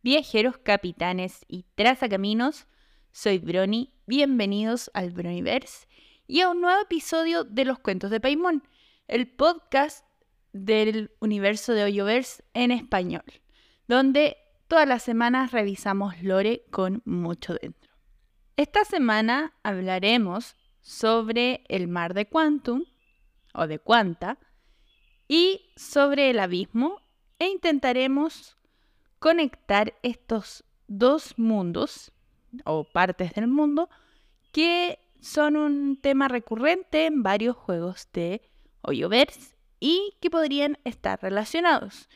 Viajeros, capitanes y trazacaminos, soy Brony, bienvenidos al Bronyverse y a un nuevo episodio de Los Cuentos de Paimon, el podcast del universo de Hoyoverse en español, donde todas las semanas revisamos lore con mucho dentro. Esta semana hablaremos sobre el mar de Quantum, o de Quanta, y sobre el abismo, e intentaremos conectar estos dos mundos, o partes del mundo, que son un tema recurrente en varios juegos de Hoyoverse y que podrían estar relacionados.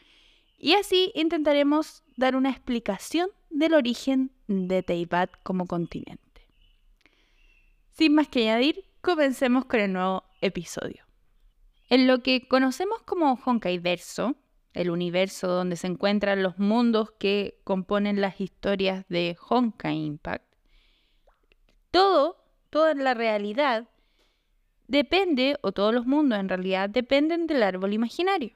Y así intentaremos dar una explicación del origen de Teyvat como continente. Sin más que añadir, comencemos con el nuevo episodio. En lo que conocemos como Honkai Verso, el universo donde se encuentran los mundos que componen las historias de Honkai Impact, todo, toda la realidad depende, o todos los mundos en realidad, dependen del árbol imaginario.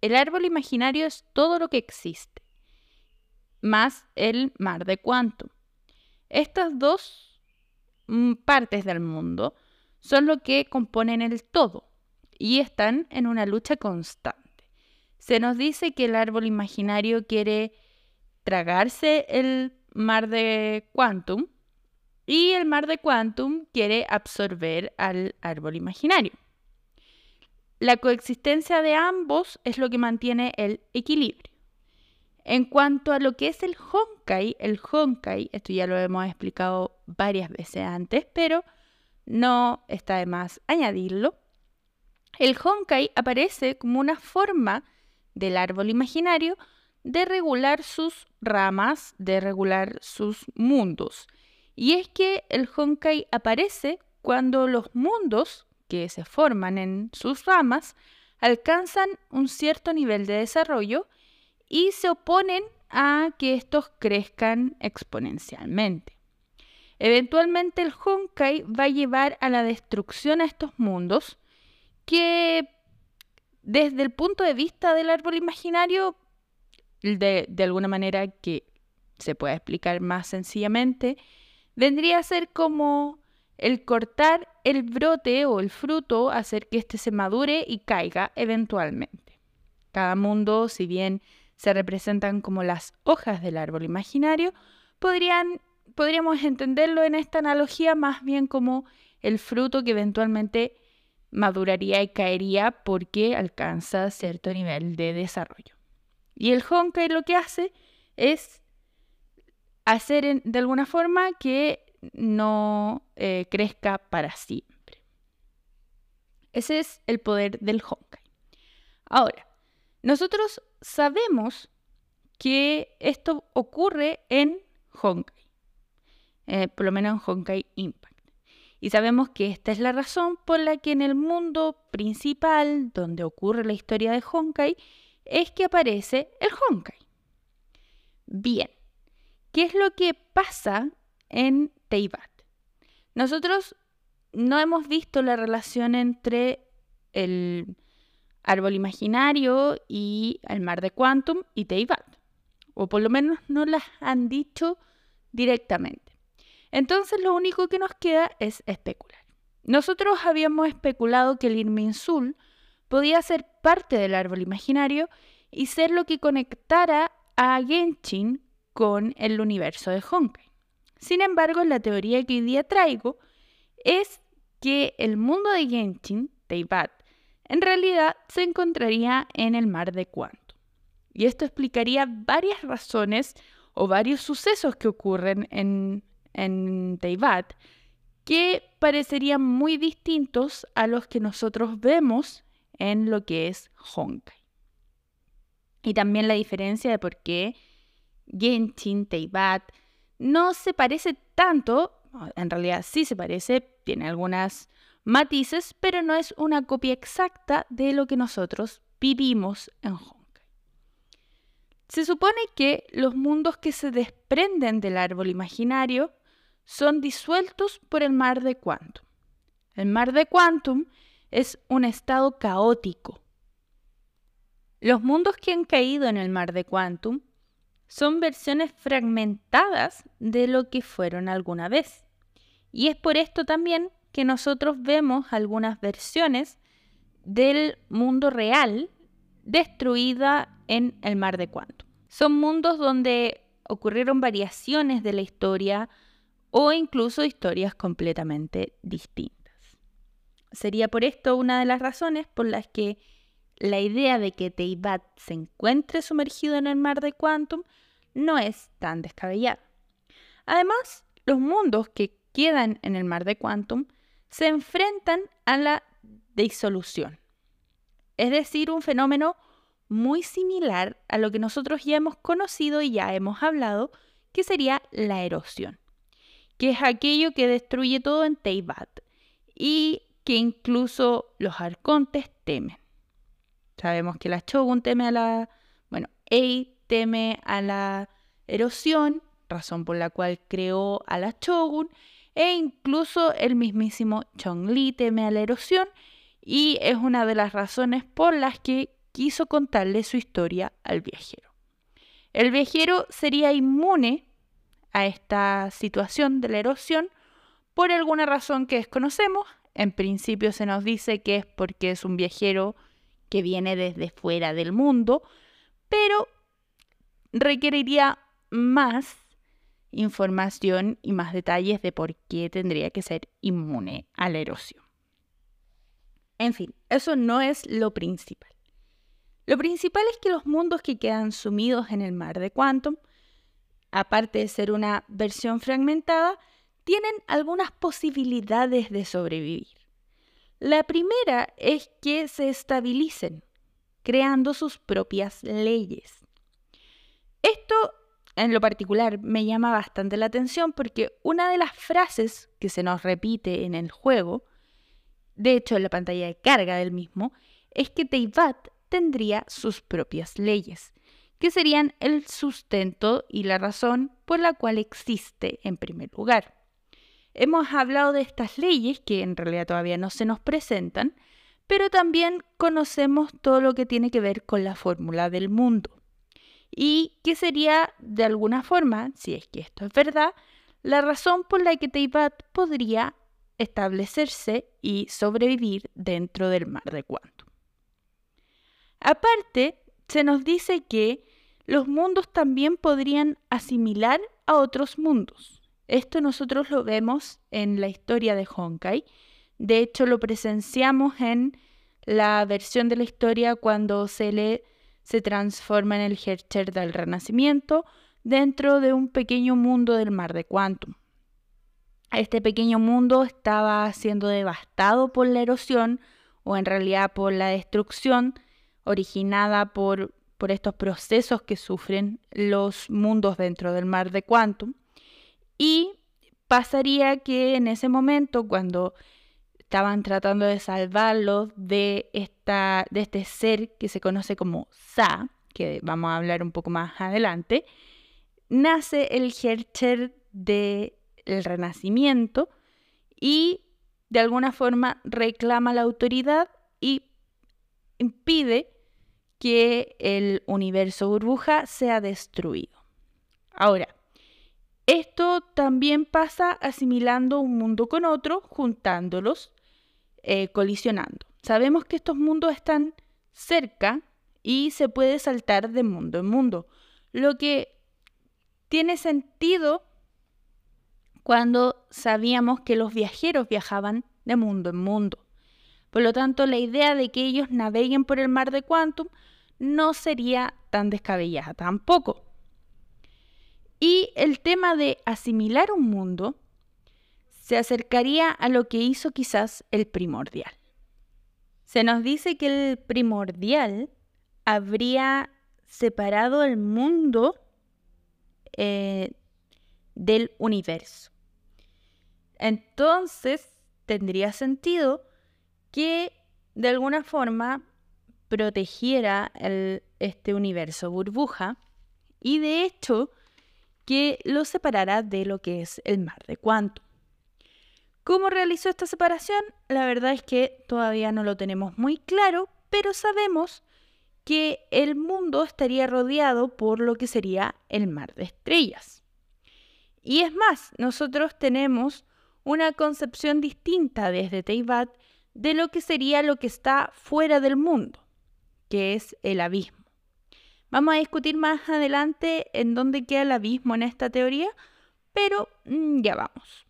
El árbol imaginario es todo lo que existe, más el mar de Quantum. Estas dos mm, partes del mundo son lo que componen el todo y están en una lucha constante. Se nos dice que el árbol imaginario quiere tragarse el mar de Quantum y el mar de Quantum quiere absorber al árbol imaginario. La coexistencia de ambos es lo que mantiene el equilibrio. En cuanto a lo que es el Honkai, el Honkai, esto ya lo hemos explicado varias veces antes, pero no está de más añadirlo. El Honkai aparece como una forma del árbol imaginario de regular sus ramas, de regular sus mundos. Y es que el Honkai aparece cuando los mundos que se forman en sus ramas alcanzan un cierto nivel de desarrollo y se oponen a que estos crezcan exponencialmente. Eventualmente el Honkai va a llevar a la destrucción a estos mundos que desde el punto de vista del árbol imaginario, de, alguna manera que se pueda explicar más sencillamente, vendría a ser como el cortar el brote o el fruto, hacer que éste se madure y caiga eventualmente. Cada mundo, si bien se representan como las hojas del árbol imaginario, podríamos entenderlo en esta analogía más bien como el fruto que eventualmente maduraría y caería porque alcanza cierto nivel de desarrollo. Y el Honkai lo que hace es hacer de alguna forma que no eh, crezca para siempre. Ese es el poder del Honkai. Ahora, nosotros sabemos que esto ocurre en Honkai, eh, por lo menos en Honkai Impact. Y sabemos que esta es la razón por la que en el mundo principal, donde ocurre la historia de Honkai, es que aparece el Honkai. Bien, ¿qué es lo que pasa en Teyvat? Nosotros no hemos visto la relación entre el árbol imaginario y el mar de Quantum y Teyvat. O por lo menos no las han dicho directamente. Entonces lo único que nos queda es especular. Nosotros habíamos especulado que el Irminsul podía ser parte del árbol imaginario y ser lo que conectara a Genshin con el universo de Honkai. Sin embargo, la teoría que hoy día traigo es que el mundo de Genshin, Teyvat, en realidad se encontraría en el mar de Quantum. Y esto explicaría varias razones o varios sucesos que ocurren en en Teyvat que parecerían muy distintos a los que nosotros vemos en lo que es Honkai. Y también la diferencia de por qué Genshin, Teyvat no se parece tanto, en realidad sí se parece, tiene algunas matices, pero no es una copia exacta de lo que nosotros vivimos en Honkai. Se supone que los mundos que se desprenden del árbol imaginario son disueltos por el mar de Quantum. El mar de Quantum es un estado caótico. Los mundos que han caído en el mar de Quantum son versiones fragmentadas de lo que fueron alguna vez. Y es por esto también que nosotros vemos algunas versiones del mundo real destruida en el mar de Quantum. Son mundos donde ocurrieron variaciones de la historia o incluso historias completamente distintas. Sería por esto una de las razones por las que la idea de que Teyvat se encuentre sumergido en el mar de Quantum no es tan descabellada. Además, los mundos que quedan en el mar de Quantum se enfrentan a la disolución, es decir, un fenómeno muy similar a lo que nosotros ya hemos conocido y ya hemos hablado, que sería la erosión, que es aquello que destruye todo en Teyvat y que incluso los arcontes temen. Sabemos que la Shogun teme a la... Bueno, Ei teme a la erosión, razón por la cual creó a la Shogun, e incluso el mismísimo Chong-Li teme a la erosión y es una de las razones por las que quiso contarle su historia al viajero. El viajero sería inmune a esta situación de la erosión por alguna razón que desconocemos. En principio se nos dice que es porque es un viajero que viene desde fuera del mundo, pero requeriría más información y más detalles de por qué tendría que ser inmune a la erosión. En fin, eso no es lo principal. Lo principal es que los mundos que quedan sumidos en el mar de Quantum, aparte de ser una versión fragmentada, tienen algunas posibilidades de sobrevivir. La primera es que se estabilicen, creando sus propias leyes. Esto en lo particular me llama bastante la atención porque una de las frases que se nos repite en el juego, de hecho en la pantalla de carga del mismo, es que Teyvat tendría sus propias leyes, que serían el sustento y la razón por la cual existe en primer lugar. Hemos hablado de estas leyes que en realidad todavía no se nos presentan, pero también conocemos todo lo que tiene que ver con la fórmula del mundo. Y que sería, de alguna forma, si es que esto es verdad, la razón por la que Teyvat podría establecerse y sobrevivir dentro del mar de Quantum. Aparte, se nos dice que los mundos también podrían asimilar a otros mundos. Esto nosotros lo vemos en la historia de Honkai. De hecho, lo presenciamos en la versión de la historia cuando se se transforma en el Hercher del Renacimiento dentro de un pequeño mundo del mar de Quantum. Este pequeño mundo estaba siendo devastado por la erosión o en realidad por la destrucción originada por, por estos procesos que sufren los mundos dentro del mar de Quantum. Y pasaría que en ese momento, cuando estaban tratando de salvarlo de, esta, de este ser que se conoce como Sa, que vamos a hablar un poco más adelante, nace el Hercher del Renacimiento y de alguna forma reclama la autoridad y impide que el universo burbuja sea destruido. Ahora, esto también pasa asimilando un mundo con otro, juntándolos, eh, colisionando. Sabemos que estos mundos están cerca y se puede saltar de mundo en mundo, lo que tiene sentido cuando sabíamos que los viajeros viajaban de mundo en mundo. Por lo tanto, la idea de que ellos naveguen por el mar de Quantum no sería tan descabellada tampoco. Y el tema de asimilar un mundo se acercaría a lo que hizo quizás el primordial. Se nos dice que el primordial habría separado el mundo eh, del universo. Entonces, tendría sentido que de alguna forma protegiera este universo burbuja y de hecho que lo separara de lo que es el mar de Quantum. ¿Cómo realizó esta separación? La verdad es que todavía no lo tenemos muy claro, pero sabemos que el mundo estaría rodeado por lo que sería el mar de estrellas. Y es más, nosotros tenemos una concepción distinta desde Teibat de lo que sería lo que está fuera del mundo, que es el abismo. Vamos a discutir más adelante en dónde queda el abismo en esta teoría, pero mm, ya vamos.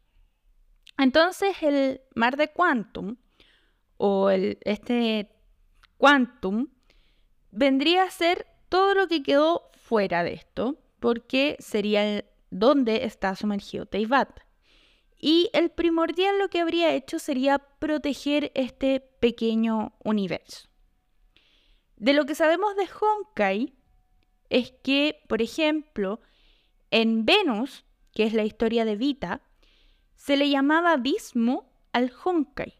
Entonces el mar de Quantum, o el, este Quantum, vendría a ser todo lo que quedó fuera de esto, porque sería donde está sumergido Teivat. Y el primordial lo que habría hecho sería proteger este pequeño universo. De lo que sabemos de Honkai es que, por ejemplo, en Venus, que es la historia de Vita, se le llamaba abismo al Honkai,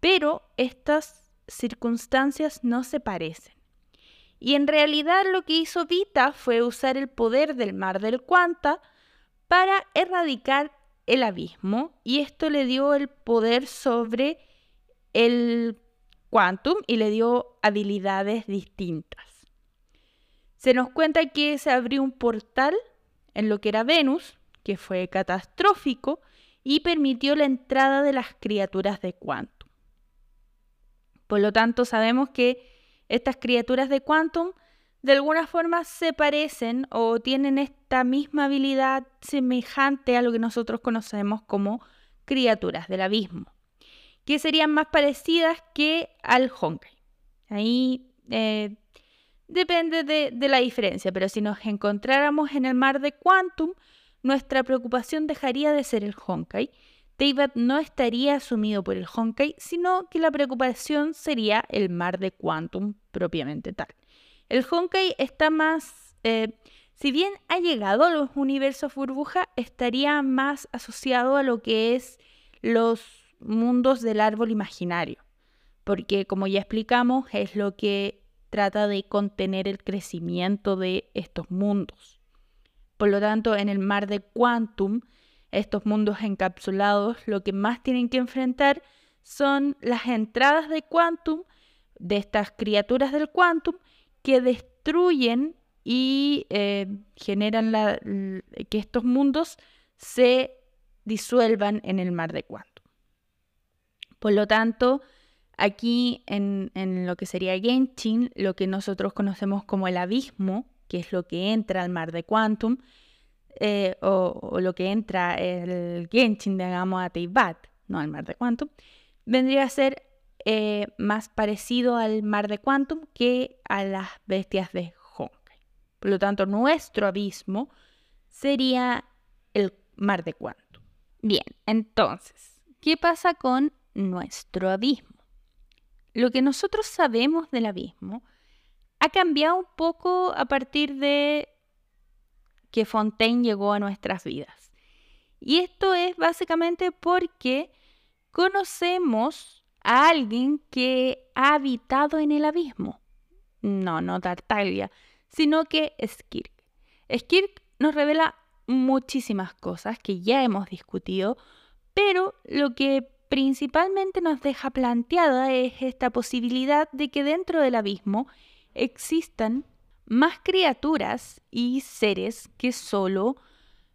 pero estas circunstancias no se parecen. Y en realidad lo que hizo Vita fue usar el poder del mar del Quanta para erradicar el abismo y esto le dio el poder sobre el quantum y le dio habilidades distintas. Se nos cuenta que se abrió un portal en lo que era Venus, que fue catastrófico, y permitió la entrada de las criaturas de Quantum. Por lo tanto, sabemos que estas criaturas de Quantum de alguna forma se parecen o tienen esta misma habilidad semejante a lo que nosotros conocemos como criaturas del abismo, que serían más parecidas que al Honkai. Ahí eh, depende de, de, la diferencia, pero si nos encontráramos en el mar de Quantum, nuestra preocupación dejaría de ser el Honkai. David no estaría asumido por el Honkai, sino que la preocupación sería el mar de Quantum propiamente tal. El Honkai está más, eh, si bien ha llegado a los universos burbuja, estaría más asociado a lo que es los mundos del árbol imaginario, porque como ya explicamos, es lo que trata de contener el crecimiento de estos mundos. Por lo tanto, en el mar de Quantum, estos mundos encapsulados lo que más tienen que enfrentar son las entradas de Quantum, de estas criaturas del Quantum, que destruyen y eh, generan que estos mundos se disuelvan en el mar de Quantum. Por lo tanto, aquí en, lo que sería Genshin, lo que nosotros conocemos como el abismo, que es lo que entra al mar de Quantum, eh, o, lo que entra el Genshin, digamos, a Teibat, no al mar de Quantum, vendría a ser eh, más parecido al mar de Quantum que a las bestias de Honkai. Por lo tanto, nuestro abismo sería el mar de Quantum. Bien, entonces, ¿qué pasa con nuestro abismo? Lo que nosotros sabemos del abismo ha cambiado un poco a partir de que Fontaine llegó a nuestras vidas. Y esto es básicamente porque conocemos a alguien que ha habitado en el abismo. No, no Tartaglia, sino que Skirk. Skirk nos revela muchísimas cosas que ya hemos discutido, pero lo que principalmente nos deja planteada es esta posibilidad de que dentro del abismo existan más criaturas y seres que solo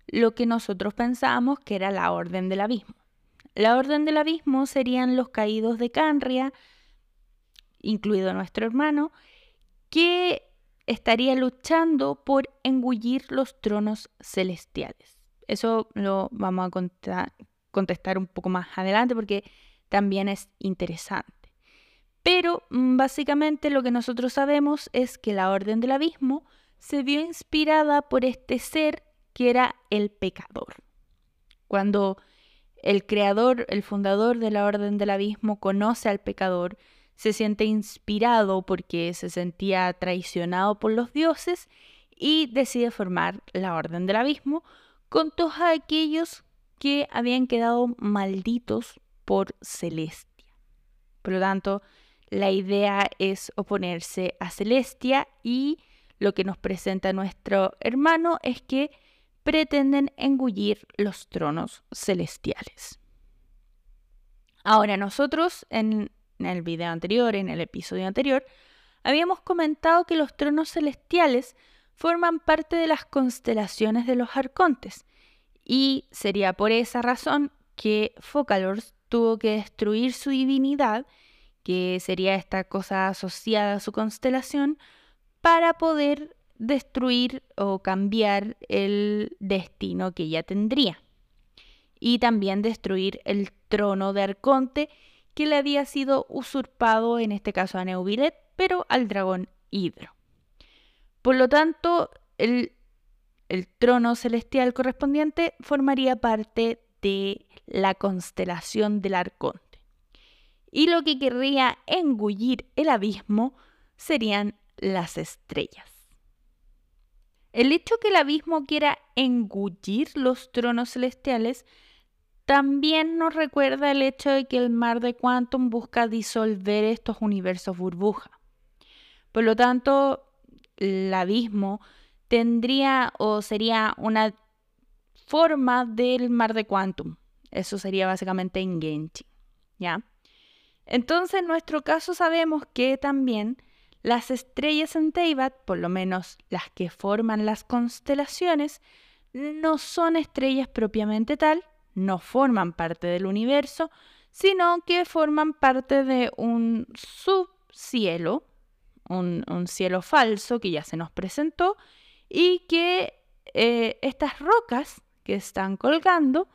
lo que nosotros pensábamos que era la orden del abismo. La orden del abismo serían los caídos de Canria, incluido nuestro hermano, que estaría luchando por engullir los tronos celestiales. Eso lo vamos a contestar un poco más adelante porque también es interesante. Pero mm, básicamente lo que nosotros sabemos es que la Orden del Abismo se vio inspirada por este ser que era el pecador. Cuando el creador, el fundador de la Orden del Abismo conoce al pecador, se siente inspirado porque se sentía traicionado por los dioses y decide formar la Orden del Abismo con todos aquellos que habían quedado malditos por Celestia. Por lo tanto, la idea es oponerse a Celestia y lo que nos presenta nuestro hermano es que pretenden engullir los tronos celestiales. Ahora nosotros en el video anterior, en el episodio anterior, habíamos comentado que los tronos celestiales forman parte de las constelaciones de los arcontes, y sería por esa razón que Focalors tuvo que destruir su divinidad, que sería esta cosa asociada a su constelación, para poder destruir o cambiar el destino que ella tendría. Y también destruir el trono de Arconte que le había sido usurpado, en este caso a Neuvillet, pero al dragón Hidro. Por lo tanto, el, el trono celestial correspondiente formaría parte de la constelación del Arconte. Y lo que querría engullir el abismo serían las estrellas. El hecho que el abismo quiera engullir los tronos celestiales también nos recuerda el hecho de que el mar de Quantum busca disolver estos universos burbuja. Por lo tanto, el abismo tendría o sería una forma del mar de Quantum. Eso sería básicamente en Genshin, ¿ya? Entonces, en nuestro caso sabemos que también las estrellas en Teyvat, por lo menos las que forman las constelaciones, no son estrellas propiamente tal, no forman parte del universo, sino que forman parte de un subcielo, un, un cielo falso que ya se nos presentó, y que eh, estas rocas que están colgando,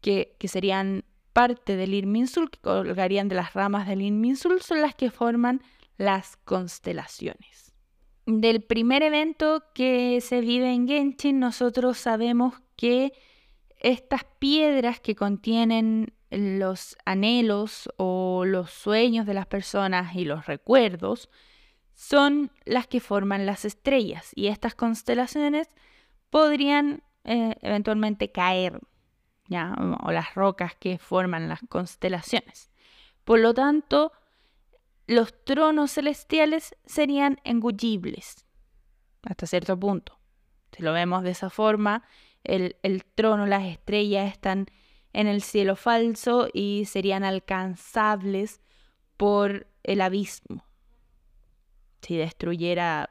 que, que serían parte del Irminsul, que colgarían de las ramas del Irminsul, son las que forman las constelaciones. Del primer evento que se vive en Genshin, nosotros sabemos que estas piedras que contienen los anhelos o los sueños de las personas y los recuerdos son las que forman las estrellas y estas constelaciones podrían eh, eventualmente caer, ¿ya? o las rocas que forman las constelaciones. Por lo tanto, los tronos celestiales serían engullibles hasta cierto punto. Si lo vemos de esa forma, el, el, trono, las estrellas están en el cielo falso y serían alcanzables por el abismo. Si destruyera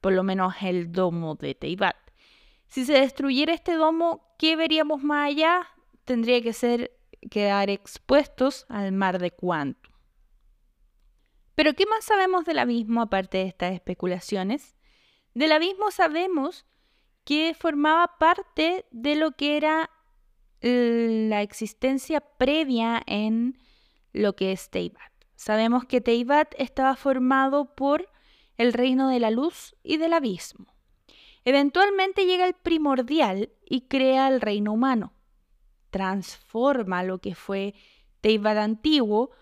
por lo menos el domo de Teibat. Si se destruyera este domo, ¿qué veríamos más allá? Tendría que ser quedar expuestos al mar de Quantum. Pero ¿qué más sabemos del abismo aparte de estas especulaciones? Del abismo sabemos que formaba parte de lo que era la existencia previa en lo que es Teibat. Sabemos que Teibat estaba formado por el reino de la luz y del abismo. Eventualmente llega el primordial y crea el reino humano. Transforma lo que fue Teibat antiguo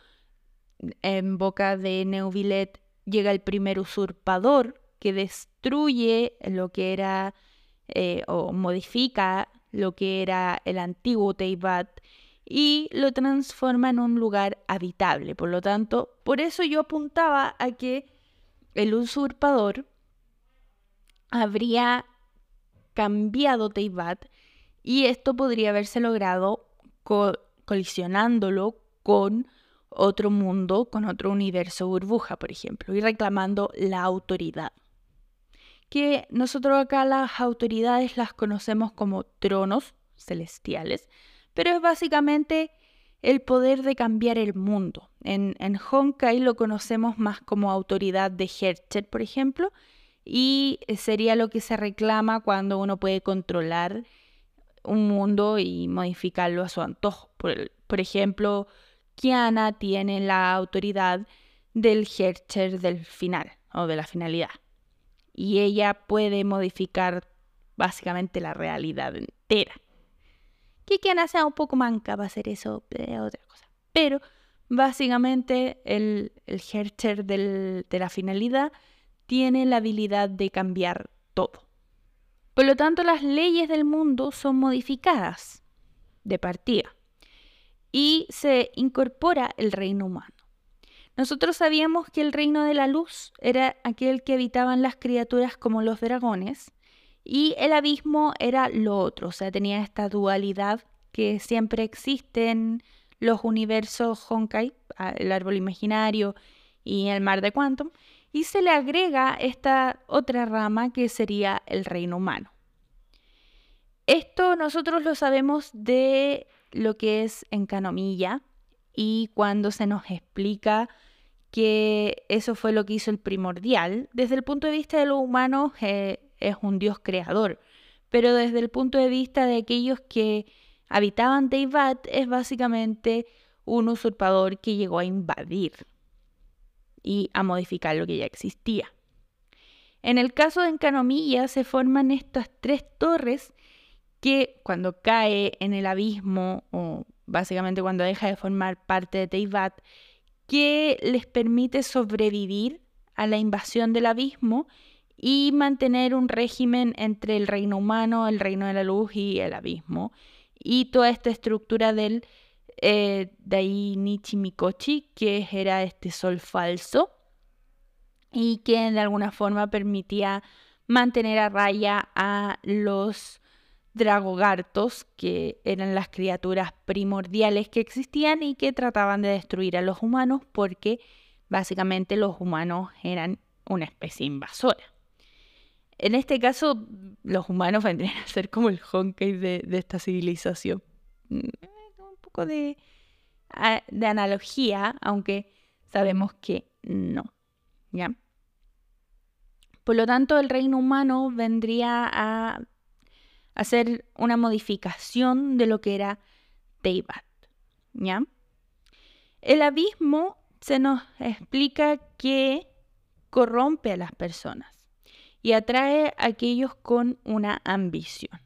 en boca de Neuvillet llega el primer usurpador que destruye lo que era eh, o modifica lo que era el antiguo Teibat y lo transforma en un lugar habitable. Por lo tanto, por eso yo apuntaba a que el usurpador habría cambiado Teibat y esto podría haberse logrado colisionándolo con otro mundo, con otro universo burbuja, por ejemplo, y reclamando la autoridad. Que nosotros acá las autoridades las conocemos como tronos celestiales, pero es básicamente el poder de cambiar el mundo. En, en Honkai lo conocemos más como autoridad de Hercher, por ejemplo, y sería lo que se reclama cuando uno puede controlar un mundo y modificarlo a su antojo. Por, por ejemplo, Kiana tiene la autoridad del Hercher del final o de la finalidad. Y ella puede modificar básicamente la realidad entera. Que Kiana sea un poco manca para hacer eso, de otra cosa. Pero básicamente el, el Hercher de la finalidad tiene la habilidad de cambiar todo. Por lo tanto, las leyes del mundo son modificadas de partida y se incorpora el reino humano. Nosotros sabíamos que el reino de la luz era aquel que habitaban las criaturas como los dragones y el abismo era lo otro, o sea, tenía esta dualidad que siempre existe en los universos Honkai, el árbol imaginario y el mar de Quantum, y se le agrega esta otra rama que sería el reino humano. Esto nosotros lo sabemos de lo que es en Canomilla y cuando se nos explica que eso fue lo que hizo el primordial, desde el punto de vista de los humanos eh, es un dios creador, pero desde el punto de vista de aquellos que habitaban Teyvat es básicamente un usurpador que llegó a invadir y a modificar lo que ya existía. En el caso de Encanomilla se forman estas tres torres que cuando cae en el abismo, o básicamente cuando deja de formar parte de Teyvat, que les permite sobrevivir a la invasión del abismo y mantener un régimen entre el reino humano, el reino de la luz y el abismo. Y toda esta estructura del eh, Dainichi Mikochi, que era este sol falso y que de alguna forma permitía mantener a raya a los dragogartos, que eran las criaturas primordiales que existían y que trataban de destruir a los humanos porque básicamente los humanos eran una especie invasora. En este caso, los humanos vendrían a ser como el Honkai de, de esta civilización. Mm, un poco de, de analogía, aunque sabemos que no. ¿Ya? Por lo tanto, el reino humano vendría a hacer una modificación de lo que era Teyvat. ¿Ya? El abismo se nos explica que corrompe a las personas y atrae a aquellos con una ambición.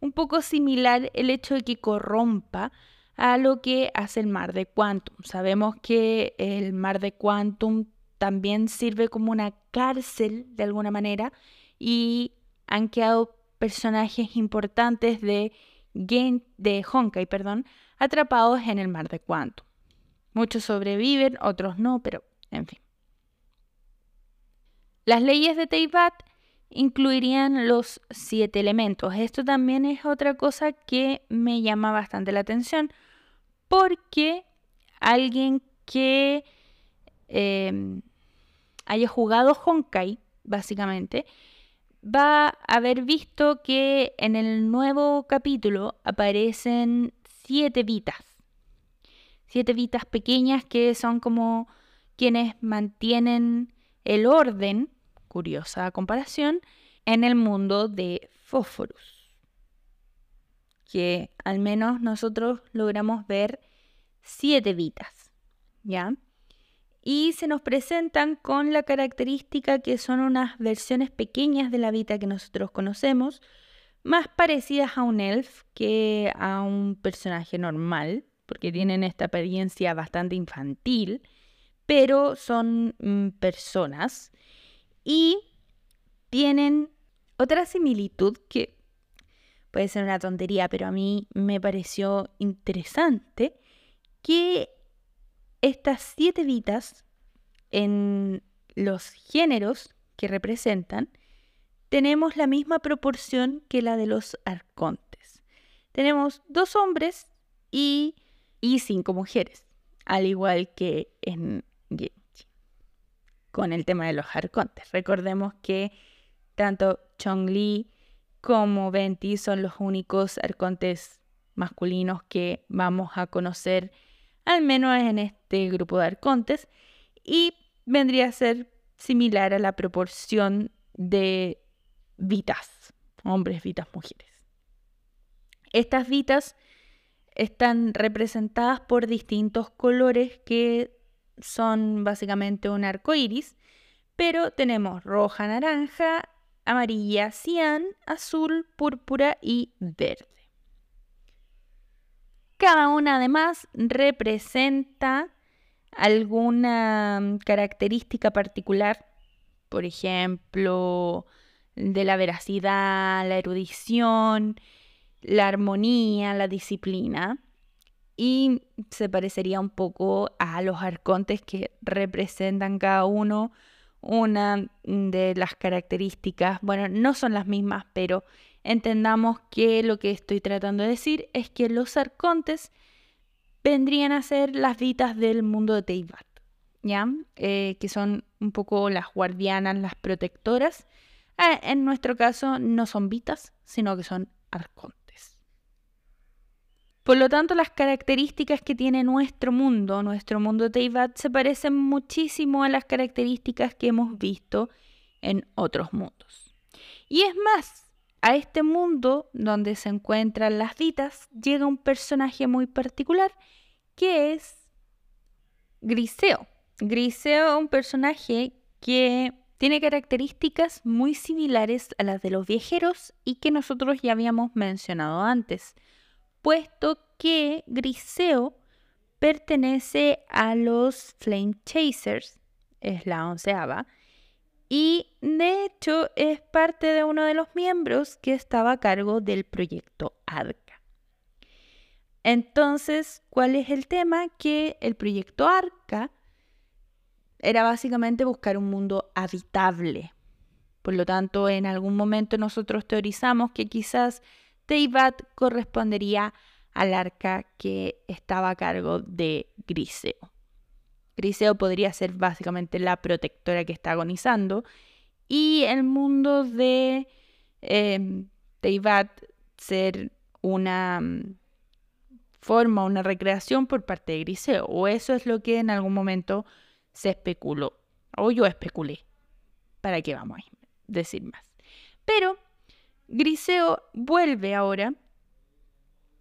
Un poco similar el hecho de que corrompa a lo que hace el mar de Quantum. Sabemos que el mar de Quantum también sirve como una cárcel de alguna manera y han quedado personajes importantes de Game de Honkai, perdón, atrapados en el mar de Quantum. Muchos sobreviven, otros no, pero en fin. Las leyes de Teyvat incluirían los siete elementos. Esto también es otra cosa que me llama bastante la atención porque alguien que em, haya jugado Honkai, básicamente, va a haber visto que en el nuevo capítulo aparecen siete vitas. Siete vitas pequeñas que son como quienes mantienen el orden curiosa comparación, en el mundo de Fósforus, que al menos nosotros logramos ver siete vitas, ¿ya? Y se nos presentan con la característica que son unas versiones pequeñas de la vita que nosotros conocemos, más parecidas a un elf que a un personaje normal, porque tienen esta apariencia bastante infantil, pero son mm, personas y tienen otra similitud que puede ser una tontería, pero a mí me pareció interesante que estas siete vitas en los géneros que representan tenemos la misma proporción que la de los arcontes. Tenemos dos hombres y, y cinco mujeres, al igual que en con el tema de los arcontes. Recordemos que tanto Chong-Li como Venti son los únicos arcontes masculinos que vamos a conocer, al menos en este grupo de arcontes, y vendría a ser similar a la proporción de vitas, hombres, vitas, mujeres. Estas vitas están representadas por distintos colores que son básicamente un arco iris, pero tenemos roja, naranja, amarilla, cian, azul, púrpura y verde. Cada una además representa alguna mm, característica particular, por ejemplo, de la veracidad, la erudición, la armonía, la disciplina y se parecería un poco a los arcontes que representan cada uno una de las características, bueno, no son las mismas, pero entendamos que lo que estoy tratando de decir es que los arcontes vendrían a ser las vitas del mundo de Teyvat. ¿ya? Eh, que son un poco las guardianas, las protectoras. Ah, en nuestro caso no son vitas, sino que son arcontes. Por lo tanto, las características que tiene nuestro mundo, nuestro mundo Teyvat, se parecen muchísimo a las características que hemos visto en otros mundos. Y es más, a este mundo donde se encuentran las vitas llega un personaje muy particular que es Griseo. Griseo es un personaje que tiene características muy similares a las de los viajeros y que nosotros ya habíamos mencionado antes, puesto que Griseo pertenece a los Flame Chasers, es la onceava, y de hecho es parte de uno de los miembros que estaba a cargo del proyecto Arca. Entonces, ¿cuál es el tema? Que el proyecto Arca era básicamente buscar un mundo habitable. Por lo tanto, en algún momento nosotros teorizamos que quizás Teyvat correspondería al arca que estaba a cargo de Griseo. Griseo podría ser básicamente la protectora que está agonizando y el mundo de eh, Teyvat ser una mm, forma, una recreación por parte de Griseo. O eso es lo que en algún momento se especuló, o yo especulé. ¿Para qué vamos a decir más? Pero Griseo vuelve ahora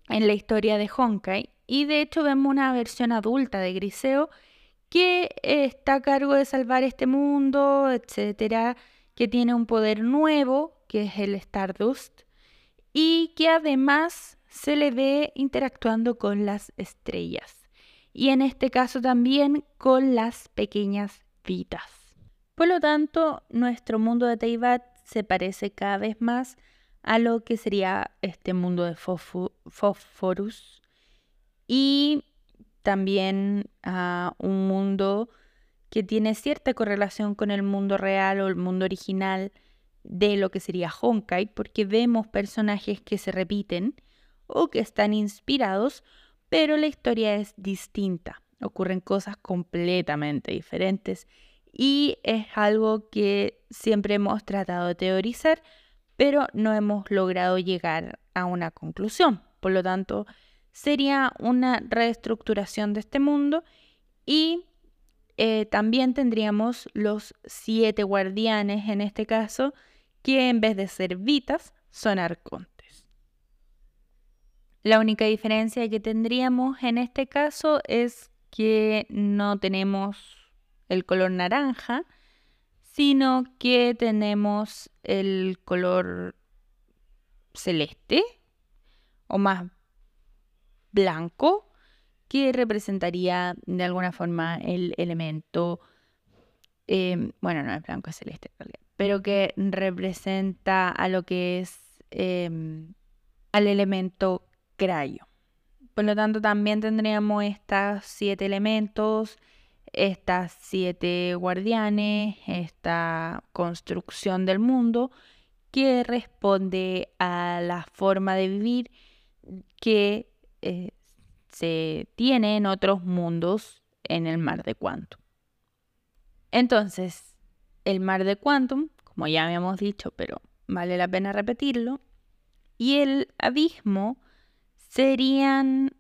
en la historia de Honkai y de hecho vemos una versión adulta de Griseo que está a cargo de salvar este mundo, etcétera, que tiene un poder nuevo, que es el Stardust, y que además se le ve interactuando con las estrellas y en este caso también con las pequeñas vidas. Por lo tanto, nuestro mundo de Teyvat se parece cada vez más a lo que sería este mundo de Phosphorus y también a un mundo que tiene cierta correlación con el mundo real o el mundo original de lo que sería Honkai, porque vemos personajes que se repiten o que están inspirados pero la historia es distinta. Ocurren cosas completamente diferentes y es algo que siempre hemos tratado de teorizar, pero no hemos logrado llegar a una conclusión. Por lo tanto, sería una reestructuración de este mundo y eh, también tendríamos los siete guardianes en este caso, que en vez de ser vitas, son arcontes. La única diferencia que tendríamos en este caso es que no tenemos el color naranja, sino que tenemos el color celeste o más blanco que representaría de alguna forma el elemento, em, bueno, no es blanco, es celeste, pero que representa a lo que es em, al elemento crayo. Por lo tanto, también tendríamos estos siete elementos, estas siete guardianes, esta construcción del mundo que responde a la forma de vivir que eh, se tiene en otros mundos en el mar de Quantum. Entonces, el mar de Quantum, como ya habíamos dicho, pero vale la pena repetirlo, y el abismo serían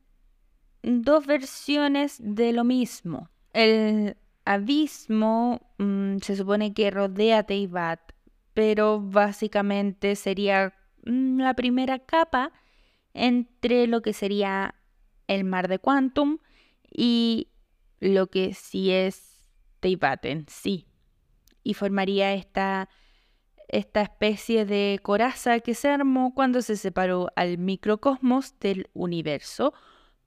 dos versiones de lo mismo. El abismo mm, se supone que rodea Teyvat, pero básicamente sería mm, la primera capa entre lo que sería el mar de Quantum y lo que sí es Teyvat en sí. Y formaría esta esta especie de coraza que se armó cuando se separó al microcosmos del universo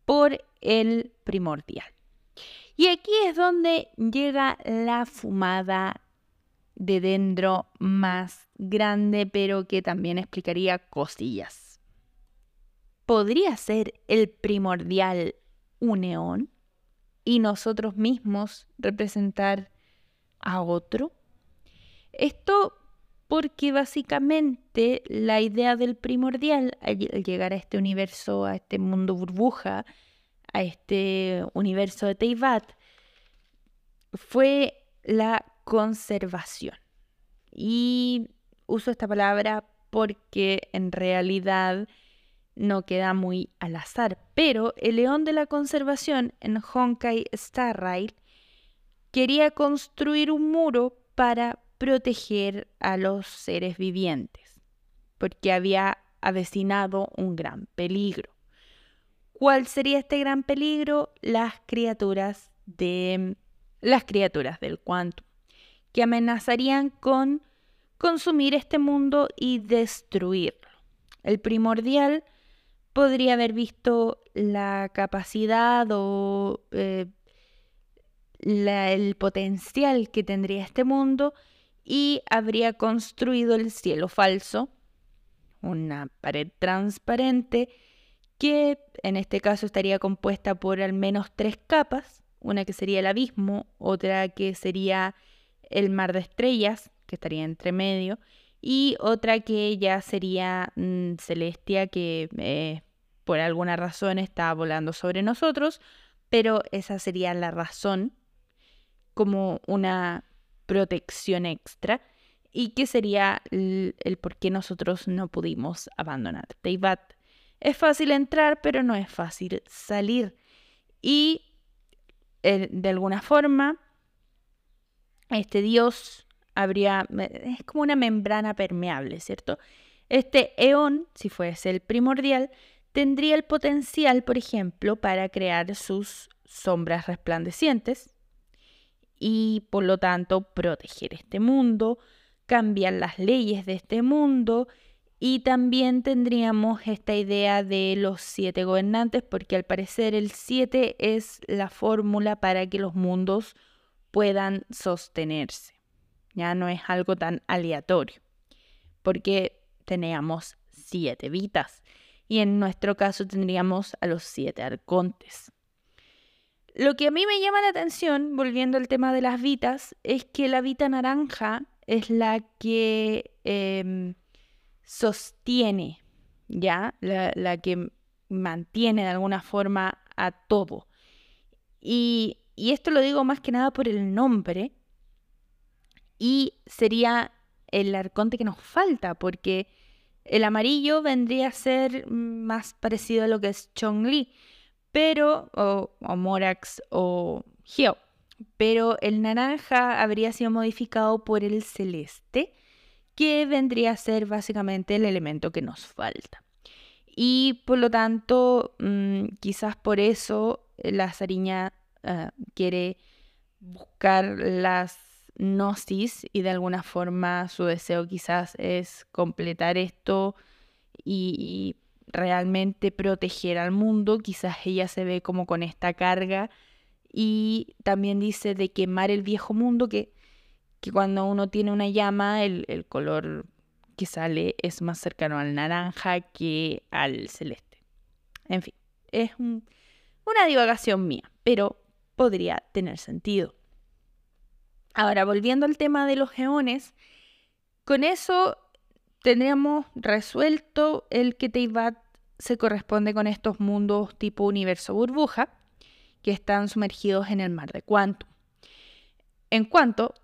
por el primordial. Y aquí es donde llega la fumada de dentro más grande, pero que también explicaría cosillas. ¿Podría ser el primordial un neón y nosotros mismos representar a otro? Esto porque básicamente la idea del primordial al llegar a este universo, a este mundo burbuja, a este universo de Teyvat, fue la conservación. Y uso esta palabra porque en realidad no queda muy al azar, pero el león de la conservación en Honkai Star Rail quería construir un muro para proteger a los seres vivientes, porque había avecinado un gran peligro. ¿Cuál sería este gran peligro? Las criaturas de las criaturas del Quantum, que amenazarían con consumir este mundo y destruirlo. El primordial podría haber visto la capacidad o eh, el potencial que tendría este mundo y habría construido el cielo falso, una pared transparente que en este caso estaría compuesta por al menos tres capas, una que sería el abismo, otra que sería el mar de estrellas, que estaría entre medio, y otra que ya sería mm, Celestia, que eh, por alguna razón está volando sobre nosotros, pero esa sería la razón como una protección extra y que sería el, por qué nosotros no pudimos abandonar Teibat. Es fácil entrar, pero no es fácil salir. Y eh, de alguna forma, este dios habría, es como una membrana permeable, ¿cierto? Este eón, si fuese el primordial, tendría el potencial, por ejemplo, para crear sus sombras resplandecientes y por lo tanto proteger este mundo, cambiar las leyes de este mundo y también tendríamos esta idea de los siete gobernantes porque al parecer el siete es la fórmula para que los mundos puedan sostenerse. Ya no es algo tan aleatorio, porque teníamos siete vitas y en nuestro caso tendríamos a los siete arcontes. Lo que a mí me llama la atención, volviendo al tema de las vitas, es que la vita naranja es la que em, sostiene, ¿ya? La, que mantiene de alguna forma a todo. Y esto lo digo más que nada por el nombre, y sería el arconte que nos falta, porque el amarillo vendría a ser más parecido a lo que es Chongli, pero, o, Morax o Hyo, pero el naranja habría sido modificado por el celeste, que vendría a ser básicamente el elemento que nos falta. Y por lo tanto, mm, quizás por eso la zariña ah, quiere buscar las gnosis y de alguna forma su deseo quizás es completar esto y, realmente proteger al mundo. Quizás ella se ve como con esta carga y también dice de quemar el viejo mundo que, que cuando uno tiene una llama el, el color que sale es más cercano al naranja que al celeste. En fin, es una divagación mía, pero podría tener sentido. Ahora, volviendo al tema de los geones, con eso tendríamos resuelto el que Teyvat se corresponde con estos mundos tipo universo burbuja que están sumergidos en el mar de Quantum. En cuanto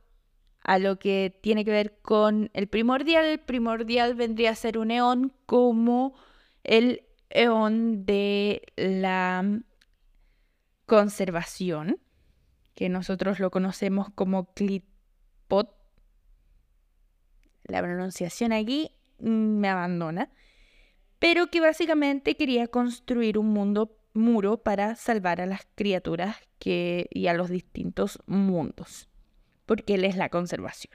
a lo que tiene que ver con el primordial, el primordial vendría a ser un eón como el eón de la conservación, que nosotros lo conocemos como Clitpot. La pronunciación aquí me abandona. Pero que básicamente quería construir un mundo muro para salvar a las criaturas que, y a los distintos mundos. Porque él es la conservación.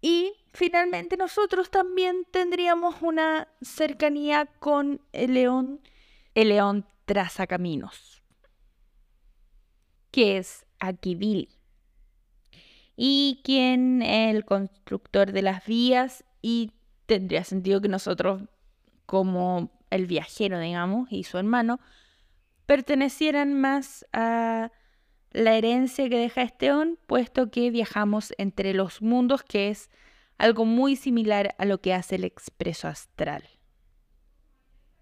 Y finalmente nosotros también tendríamos una cercanía con el león, el león trazacaminos que es Akibili, y quien es el constructor de las vías y tendría sentido que nosotros como el viajero, digamos, y su hermano, pertenecieran más a la herencia que deja Esteón, puesto que viajamos entre los mundos, que es algo muy similar a lo que hace el expreso astral.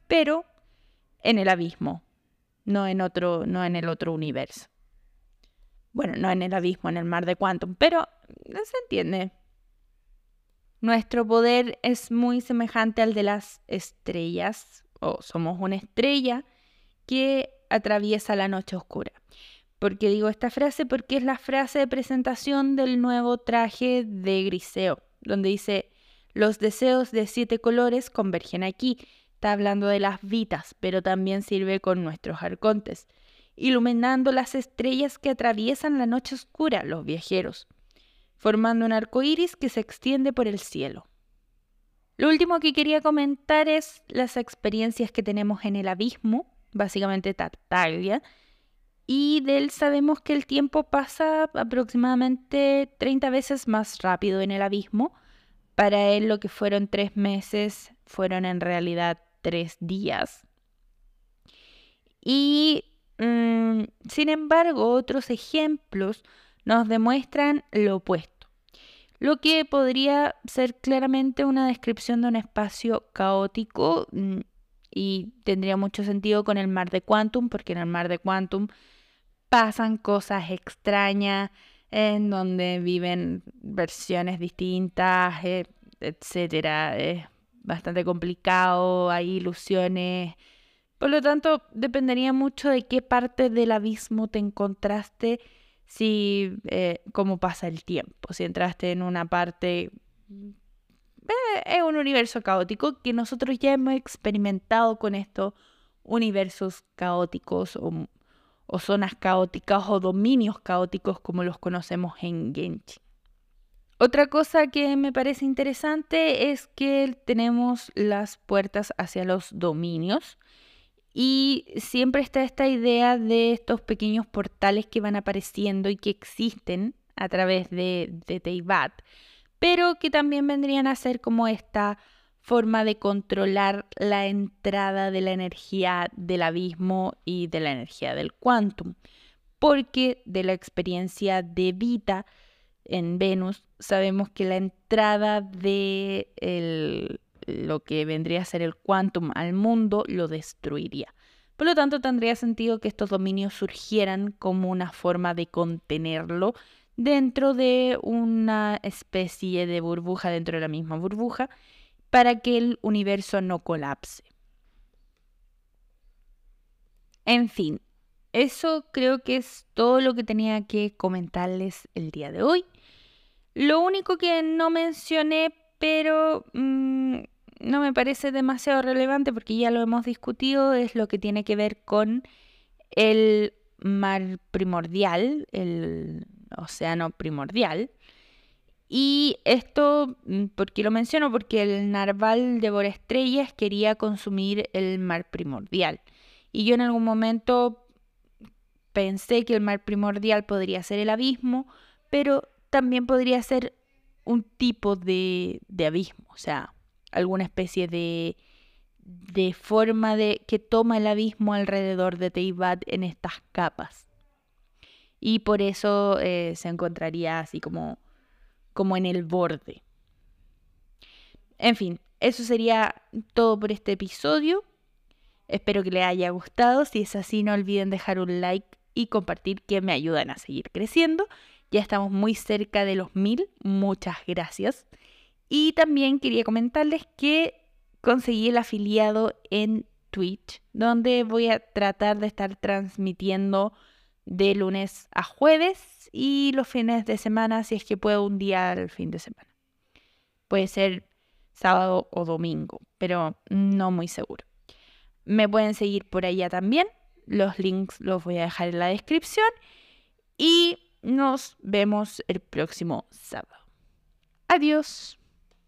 Pero en el abismo, no en otro, no en el otro universo. Bueno, no en el abismo, en el mar de Quantum, pero se entiende. Nuestro poder es muy semejante al de las estrellas, o somos una estrella que atraviesa la noche oscura. ¿Por qué digo esta frase? Porque es la frase de presentación del nuevo traje de Griseo, donde dice, los deseos de siete colores convergen aquí. Está hablando de las vitas, pero también sirve con nuestros arcontes, iluminando las estrellas que atraviesan la noche oscura, los viajeros, formando un arco iris que se extiende por el cielo. Lo último que quería comentar es las experiencias que tenemos en el abismo, básicamente Tartaglia, y de él sabemos que el tiempo pasa aproximadamente 30 veces más rápido en el abismo. Para él lo que fueron tres meses fueron en realidad tres días. Y mm, sin embargo, otros ejemplos nos demuestran lo opuesto, lo que podría ser claramente una descripción de un espacio caótico mm, y tendría mucho sentido con el mar de Quantum, porque en el mar de Quantum pasan cosas extrañas, en donde viven versiones distintas, eh, etcétera. Es bastante complicado, hay ilusiones. Por lo tanto, dependería mucho de qué parte del abismo te encontraste, si eh, cómo pasa el tiempo. Si entraste en una parte eh, es un universo caótico que nosotros ya hemos experimentado con estos universos caóticos o o zonas caóticas o dominios caóticos como los conocemos en Genji. Otra cosa que me parece interesante es que tenemos las puertas hacia los dominios y siempre está esta idea de estos pequeños portales que van apareciendo y que existen a través de, de Teyvat, pero que también vendrían a ser como esta forma de controlar la entrada de la energía del abismo y de la energía del quantum, porque de la experiencia de Vita en Venus sabemos que la entrada de lo que vendría a ser el quantum al mundo lo destruiría. Por lo tanto, tendría sentido que estos dominios surgieran como una forma de contenerlo dentro de una especie de burbuja dentro de la misma burbuja para que el universo no colapse. En fin, eso creo que es todo lo que tenía que comentarles el día de hoy. Lo único que no mencioné, pero mm, no me parece demasiado relevante porque ya lo hemos discutido, es lo que tiene que ver con el mar primordial, el océano primordial, y esto, mm, ¿por qué lo menciono? Porque el narval de Estrellas quería consumir el mar primordial. Y yo en algún momento pensé que el mar primordial podría ser el abismo, pero también podría ser un tipo de, de abismo, o sea, alguna especie de, de forma de que toma el abismo alrededor de Teibat en estas capas. Y por eso eh, se encontraría así como como en el borde. En fin, eso sería todo por este episodio. Espero que les haya gustado. Si es así, no olviden dejar un like y compartir que me ayudan a seguir creciendo. Ya estamos muy cerca de los mil. Muchas gracias. Y también quería comentarles que conseguí el afiliado en Twitch, donde voy a tratar de estar transmitiendo de lunes a jueves y los fines de semana si es que puedo un día al fin de semana. Puede ser sábado o domingo, pero no muy seguro. Me pueden seguir por allá también. Los links los voy a dejar en la descripción. Y nos vemos el próximo sábado. Adiós.